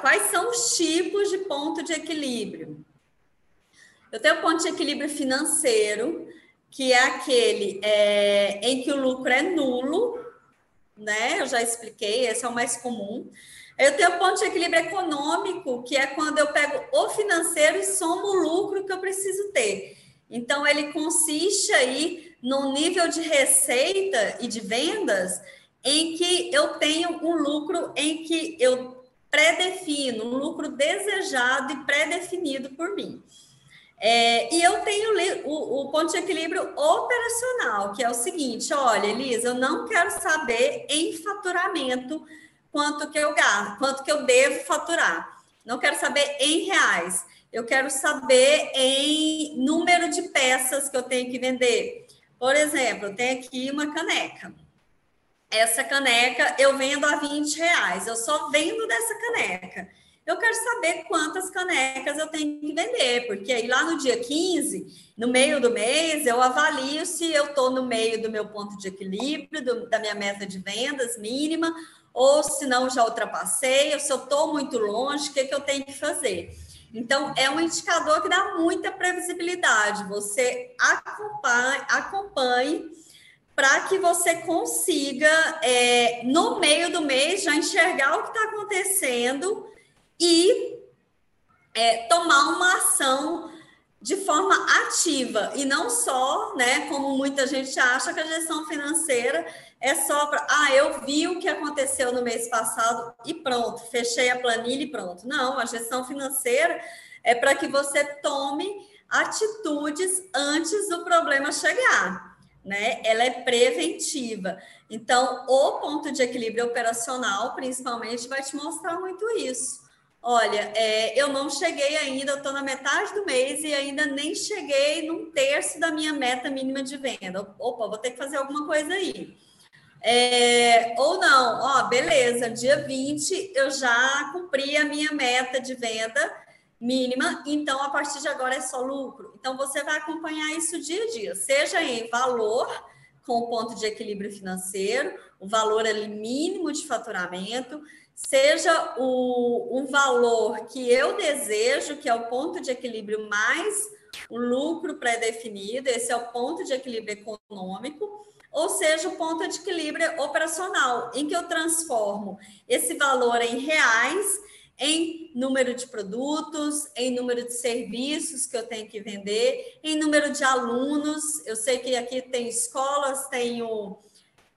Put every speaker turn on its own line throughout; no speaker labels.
quais são os tipos de ponto de equilíbrio. Eu tenho o ponto de equilíbrio financeiro, que é aquele é, em que o lucro é nulo, né? Eu já expliquei, esse é o mais comum. Eu tenho o ponto de equilíbrio econômico, que é quando eu pego o financeiro e somo o lucro que eu preciso ter. Então, ele consiste aí no nível de receita e de vendas em que eu tenho um lucro em que eu pré-defino, um lucro desejado e pré-definido por mim. É, e eu tenho o, o, ponto de equilíbrio operacional, que é o seguinte: olha, Elisa, eu não quero saber em faturamento quanto que eu gasto, quanto que eu devo faturar. Não quero saber em reais. Eu quero saber em número de peças que eu tenho que vender. Por exemplo, eu tenho aqui uma caneca. Essa caneca eu vendo a 20 reais. Eu só vendo dessa caneca. Eu quero saber quantas canecas eu tenho que vender, porque aí lá no dia 15, no meio do mês, eu avalio se eu estou no meio do meu ponto de equilíbrio, do, da minha meta de vendas mínima, ou se não já ultrapassei, ou se eu estou muito longe, o que, que eu tenho que fazer. Então, é um indicador que dá muita previsibilidade. Você acompanhe, acompanhe para que você consiga, é, no meio do mês, já enxergar o que está acontecendo e é, tomar uma ação de forma ativa e não só, né, como muita gente acha que a gestão financeira é só para, ah, eu vi o que aconteceu no mês passado e pronto, fechei a planilha e pronto. Não, a gestão financeira é para que você tome atitudes antes do problema chegar, né? Ela é preventiva. Então, o ponto de equilíbrio operacional, principalmente, vai te mostrar muito isso. Olha, é, eu não cheguei ainda, eu estou na metade do mês e ainda nem cheguei num terço da minha meta mínima de venda. Opa, vou ter que fazer alguma coisa aí. É, ou não, ó, beleza, dia 20 eu já cumpri a minha meta de venda mínima, então a partir de agora é só lucro. Então você vai acompanhar isso dia a dia, seja em valor, com o ponto de equilíbrio financeiro, o valor ali mínimo de faturamento, seja o, um valor que eu desejo, que é o ponto de equilíbrio mais o lucro pré-definido, esse é o ponto de equilíbrio econômico, ou seja, o ponto de equilíbrio operacional, em que eu transformo esse valor em reais, em número de produtos, em número de serviços que eu tenho que vender, em número de alunos. Eu sei que aqui tem escolas, tenho,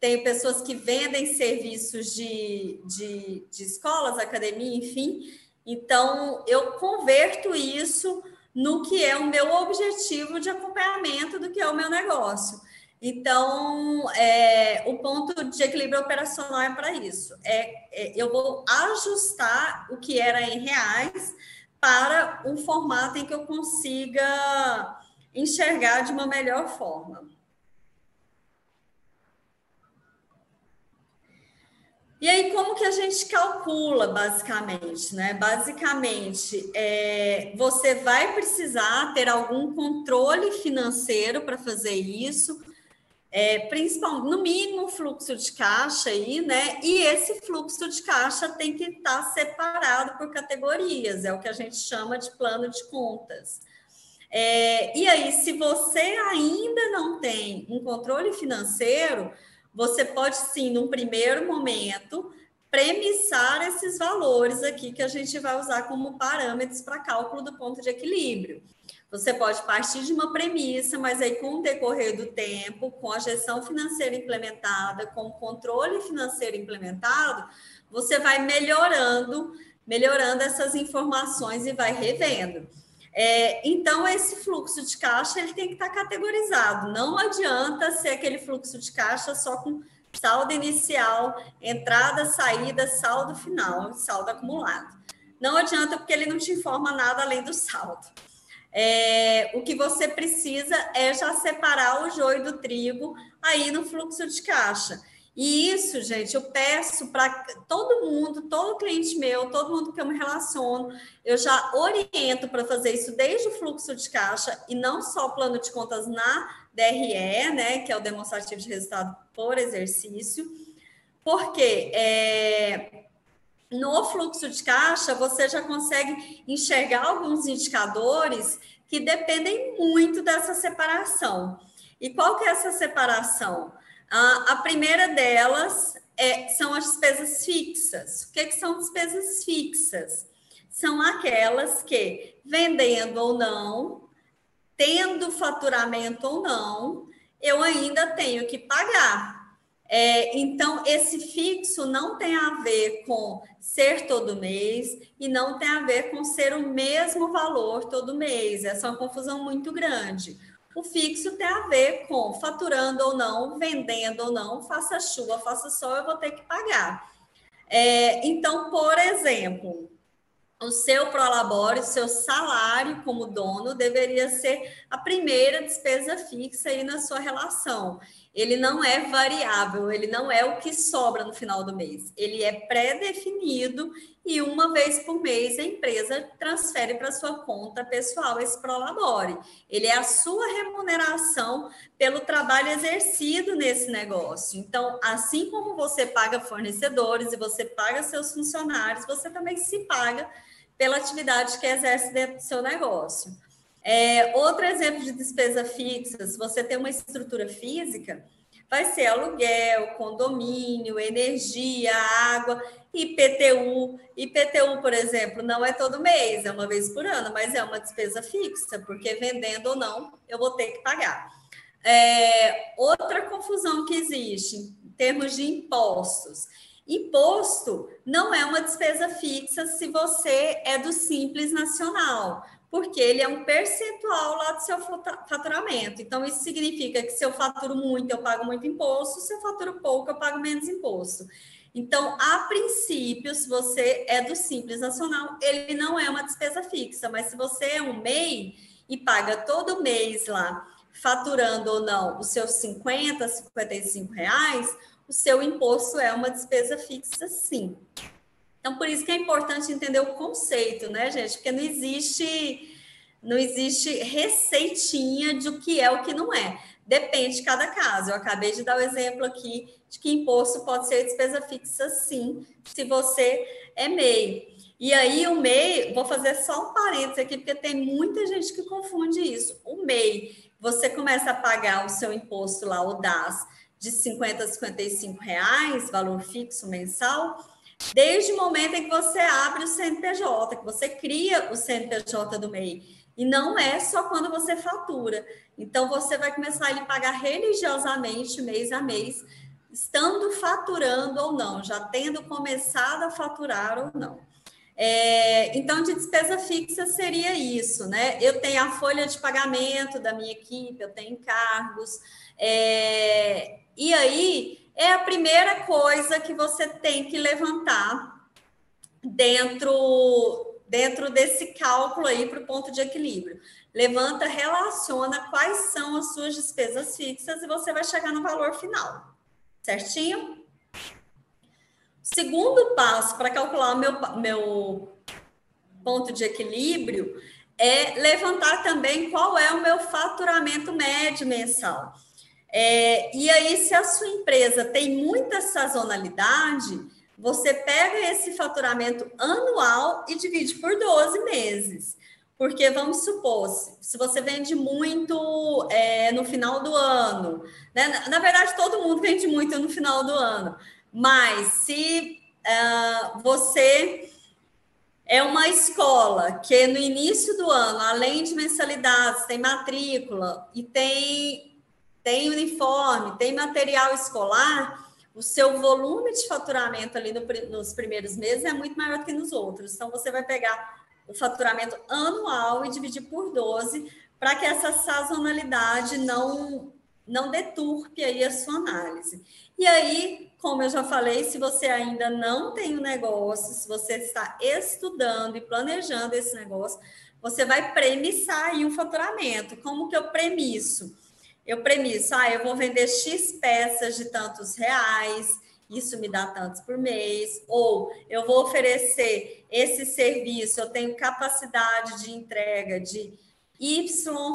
tenho pessoas que vendem serviços de, de, de escolas, academia, enfim. Então, eu converto isso no que é o meu objetivo de acompanhamento do que é o meu negócio. Então, é, o ponto de equilíbrio operacional é para isso. É, é, eu vou ajustar o que era em reais para um formato em que eu consiga enxergar de uma melhor forma. E aí, como que a gente calcula, basicamente? Né? Basicamente, é, você vai precisar ter algum controle financeiro para fazer isso, é, no mínimo, fluxo de caixa aí, né? E esse fluxo de caixa tem que estar tá separado por categorias, é o que a gente chama de plano de contas. É, e aí, se você ainda não tem um controle financeiro, você pode sim, num primeiro momento, premissar esses valores aqui que a gente vai usar como parâmetros para cálculo do ponto de equilíbrio. Você pode partir de uma premissa, mas aí com o decorrer do tempo, com a gestão financeira implementada, com o controle financeiro implementado, você vai melhorando, melhorando essas informações e vai revendo. É, então, esse fluxo de caixa ele tem que estar categorizado. Não adianta ser aquele fluxo de caixa só com saldo inicial, entrada, saída, saldo final, saldo acumulado. Não adianta porque ele não te informa nada além do saldo. É, o que você precisa é já separar o joio do trigo aí no fluxo de caixa. E isso, gente, eu peço para todo mundo, todo cliente meu, todo mundo que eu me relaciono, eu já oriento para fazer isso desde o fluxo de caixa e não só o plano de contas na DRE, né, que é o demonstrativo de resultado por exercício, porque é, no fluxo de caixa, você já consegue enxergar alguns indicadores que dependem muito dessa separação. E qual que é essa separação? A, a primeira delas é, são as despesas fixas. O que, que são despesas fixas? São aquelas que, vendendo ou não, tendo faturamento ou não, eu ainda tenho que pagar. É, então, esse fixo não tem a ver com ser todo mês e não tem a ver com ser o mesmo valor todo mês. Essa é uma confusão muito grande. O fixo tem a ver com faturando ou não, vendendo ou não, faça chuva, faça sol, eu vou ter que pagar. É, então, por exemplo, o seu prolabore, o seu salário como dono deveria ser a primeira despesa fixa aí na sua relação. Ele não é variável, ele não é o que sobra no final do mês. Ele é pré-definido e uma vez por mês a empresa transfere para sua conta pessoal esse prolabore. Ele é a sua remuneração pelo trabalho exercido nesse negócio. Então, assim como você paga fornecedores e você paga seus funcionários, você também se paga pela atividade que exerce dentro do seu negócio. É, outro exemplo de despesa fixa, se você tem uma estrutura física, vai ser aluguel, condomínio, energia, água, IPTU. IPTU, por exemplo, não é todo mês, é uma vez por ano, mas é uma despesa fixa, porque vendendo ou não, eu vou ter que pagar. É, outra confusão que existe em termos de impostos Imposto não é uma despesa fixa se você é do Simples Nacional, porque ele é um percentual lá do seu faturamento. Então, isso significa que se eu faturo muito, eu pago muito imposto, se eu faturo pouco, eu pago menos imposto. Então, a princípio, se você é do Simples Nacional, ele não é uma despesa fixa, mas se você é um MEI e paga todo mês lá, faturando ou não os seus 50, 55 reais, o seu imposto é uma despesa fixa, sim. Então, por isso que é importante entender o conceito, né, gente? Porque não existe não existe receitinha de o que é o que não é. Depende de cada caso. Eu acabei de dar o exemplo aqui de que imposto pode ser despesa fixa, sim, se você é MEI. E aí, o MEI, vou fazer só um parênteses aqui, porque tem muita gente que confunde isso. O MEI, você começa a pagar o seu imposto lá, o DAS, de 50 a 55 reais, valor fixo mensal, desde o momento em que você abre o CNPJ, que você cria o CNPJ do MEI. E não é só quando você fatura. Então, você vai começar a pagar religiosamente, mês a mês, estando faturando ou não, já tendo começado a faturar ou não. É, então, de despesa fixa seria isso, né? Eu tenho a folha de pagamento da minha equipe, eu tenho encargos, é, e aí é a primeira coisa que você tem que levantar dentro, dentro desse cálculo aí para o ponto de equilíbrio. Levanta, relaciona quais são as suas despesas fixas e você vai chegar no valor final. Certinho? Segundo passo para calcular meu, meu ponto de equilíbrio é levantar também qual é o meu faturamento médio mensal. É, e aí, se a sua empresa tem muita sazonalidade, você pega esse faturamento anual e divide por 12 meses. Porque vamos supor, se você vende muito é, no final do ano, né? na, verdade, todo mundo vende muito no final do ano, mas se uh, você é uma escola que no início do ano, além de mensalidades, tem matrícula e tem, tem uniforme, tem material escolar, o seu volume de faturamento ali no, nos primeiros meses é muito maior que nos outros. Então, você vai pegar o faturamento anual e dividir por 12 para que essa sazonalidade não, não deturpe aí a sua análise. E aí, como eu já falei, se você ainda não tem o um negócio, se você está estudando e planejando esse negócio, você vai premissar aí um faturamento. Como que eu premisso? Eu premisso, ah, eu vou vender X peças de tantos reais, isso me dá tantos por mês, ou eu vou oferecer esse serviço, eu tenho capacidade de entrega de Y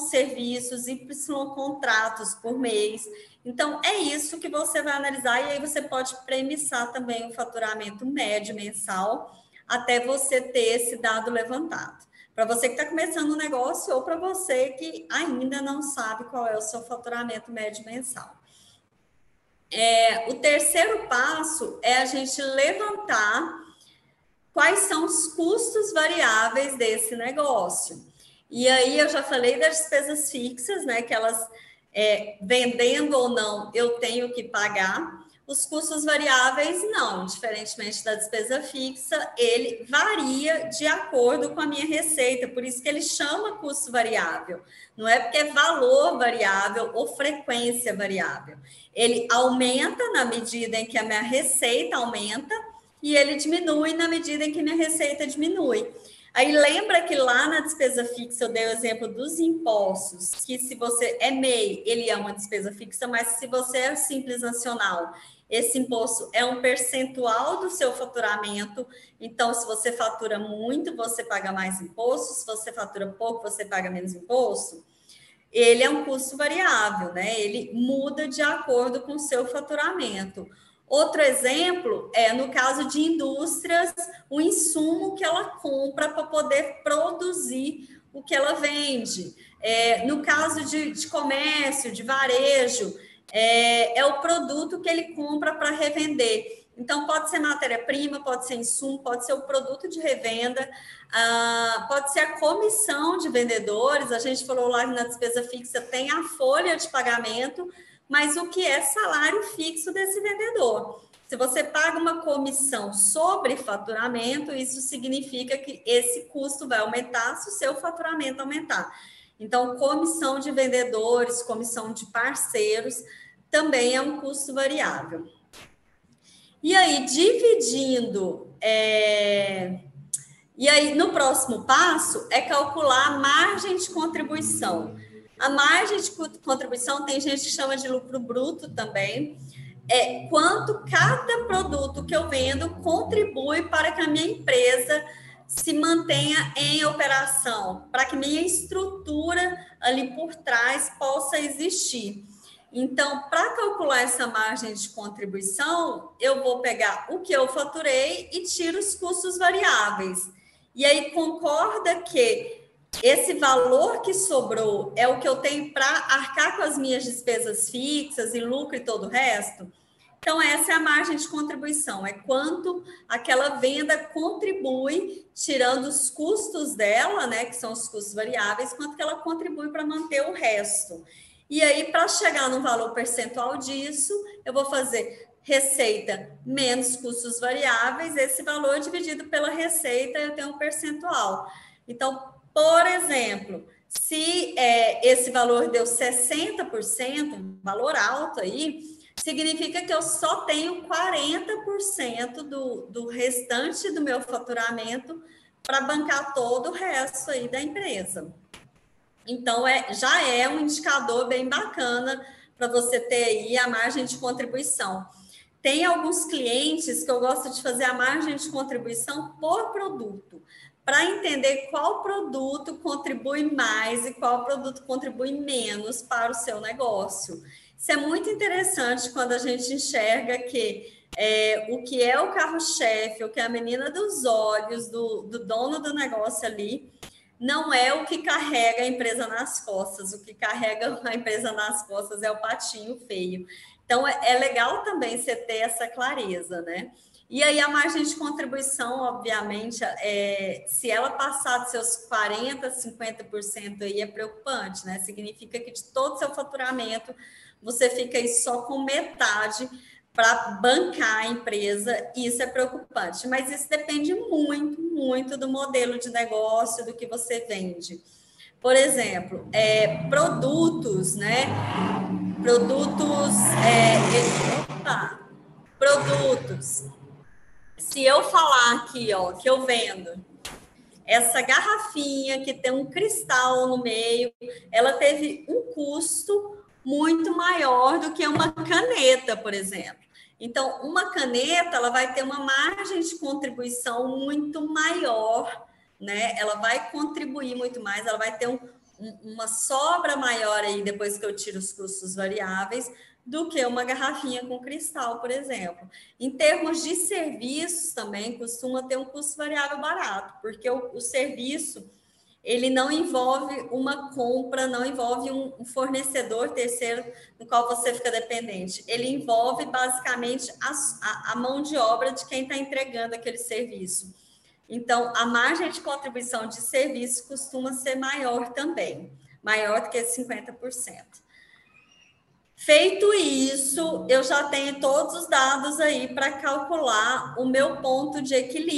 serviços, Y contratos por mês. Então, é isso que você vai analisar, e aí você pode premissar também o faturamento médio mensal até você ter esse dado levantado. Para você que está começando um negócio ou para você que ainda não sabe qual é o seu faturamento médio mensal. É, o terceiro passo é a gente levantar quais são os custos variáveis desse negócio. E aí eu já falei das despesas fixas, né? Que elas é, vendendo ou não, eu tenho que pagar. Os custos variáveis, não, diferentemente da despesa fixa, ele varia de acordo com a minha receita, por isso que ele chama custo variável. Não é porque é valor variável ou frequência variável. Ele aumenta na medida em que a minha receita aumenta e ele diminui na medida em que minha receita diminui. Aí lembra que lá na despesa fixa eu dei o exemplo dos impostos, que se você é MEI, ele é uma despesa fixa, mas se você é simples nacional, esse imposto é um percentual do seu faturamento. Então, se você fatura muito, você paga mais imposto, se você fatura pouco, você paga menos imposto. Ele é um custo variável, né? Ele muda de acordo com o seu faturamento. Outro exemplo é no caso de indústrias, o insumo que ela compra para poder produzir o que ela vende. É, no caso de, de comércio, de varejo, é, é, o produto que ele compra para revender. Então, pode ser matéria-prima, pode ser insumo, pode ser o produto de revenda, ah, pode ser a comissão de vendedores. A gente falou lá na despesa fixa, tem a folha de pagamento mas o que é salário fixo desse vendedor. Se você paga uma comissão sobre faturamento, isso significa que esse custo vai aumentar se o seu faturamento aumentar. Então, comissão de vendedores, comissão de parceiros, também é um custo variável. E aí, dividindo. É... E aí, no próximo passo, é calcular a margem de contribuição. A margem de contribuição tem gente que chama de lucro bruto também. É quanto cada produto que eu vendo contribui para que a minha empresa se mantenha em operação, para que minha estrutura ali por trás possa existir. Então, para calcular essa margem de contribuição, eu vou pegar o que eu faturei e tiro os custos variáveis. E aí concorda que esse valor que sobrou é o que eu tenho para arcar com as minhas despesas fixas e lucro e todo o resto? Então, essa é a margem de contribuição, é quanto aquela venda contribui, tirando os custos dela, né, que são os custos variáveis, quanto que ela contribui para manter o resto. E aí, para chegar no valor percentual disso, eu vou fazer receita menos custos variáveis, esse valor dividido pela receita, eu tenho um percentual. Então, por exemplo, se é, esse valor deu 60%, um valor alto aí, significa que eu só tenho 40% do, do restante do meu faturamento para bancar todo o resto aí da empresa. Então, é, já é um indicador bem bacana para você ter aí a margem de contribuição. Tem alguns clientes que eu gosto de fazer a margem de contribuição por produto para entender qual produto contribui mais e qual produto contribui menos para o seu negócio. Isso é muito interessante quando a gente enxerga que é, o que é o carro-chefe, o que é a menina dos olhos do, do dono do negócio ali, não é o que carrega a empresa nas costas. O que carrega a empresa nas costas é o patinho feio. Então, é, é legal também você ter essa clareza, né? E aí a margem de contribuição, obviamente, é, se ela passar dos seus 40%, 50% aí é preocupante, né? Significa que de todo o seu faturamento, você fica aí só com metade para bancar a empresa, isso é preocupante. Mas isso depende muito, muito do modelo de negócio, do que você vende. Por exemplo, é, produtos, né? Produtos. É, opa, produtos se eu falar aqui, ó, que eu vendo essa garrafinha que tem um cristal no meio, ela teve um custo muito maior do que uma caneta, por exemplo. Então, uma caneta, ela vai ter uma margem de contribuição muito maior, né? Ela vai contribuir muito mais, ela vai ter um, uma sobra maior aí depois que eu tiro os custos variáveis do que uma garrafinha com cristal, por exemplo. Em termos de serviços também, costuma ter um custo variável barato, porque o, o serviço ele não envolve uma compra, não envolve um fornecedor terceiro no qual você fica dependente. Ele envolve basicamente a, a, a mão de obra de quem está entregando aquele serviço. Então, a margem de contribuição de serviço costuma ser maior também, maior do que 50%. Feito isso, eu já tenho todos os dados aí para calcular o meu ponto de equilíbrio.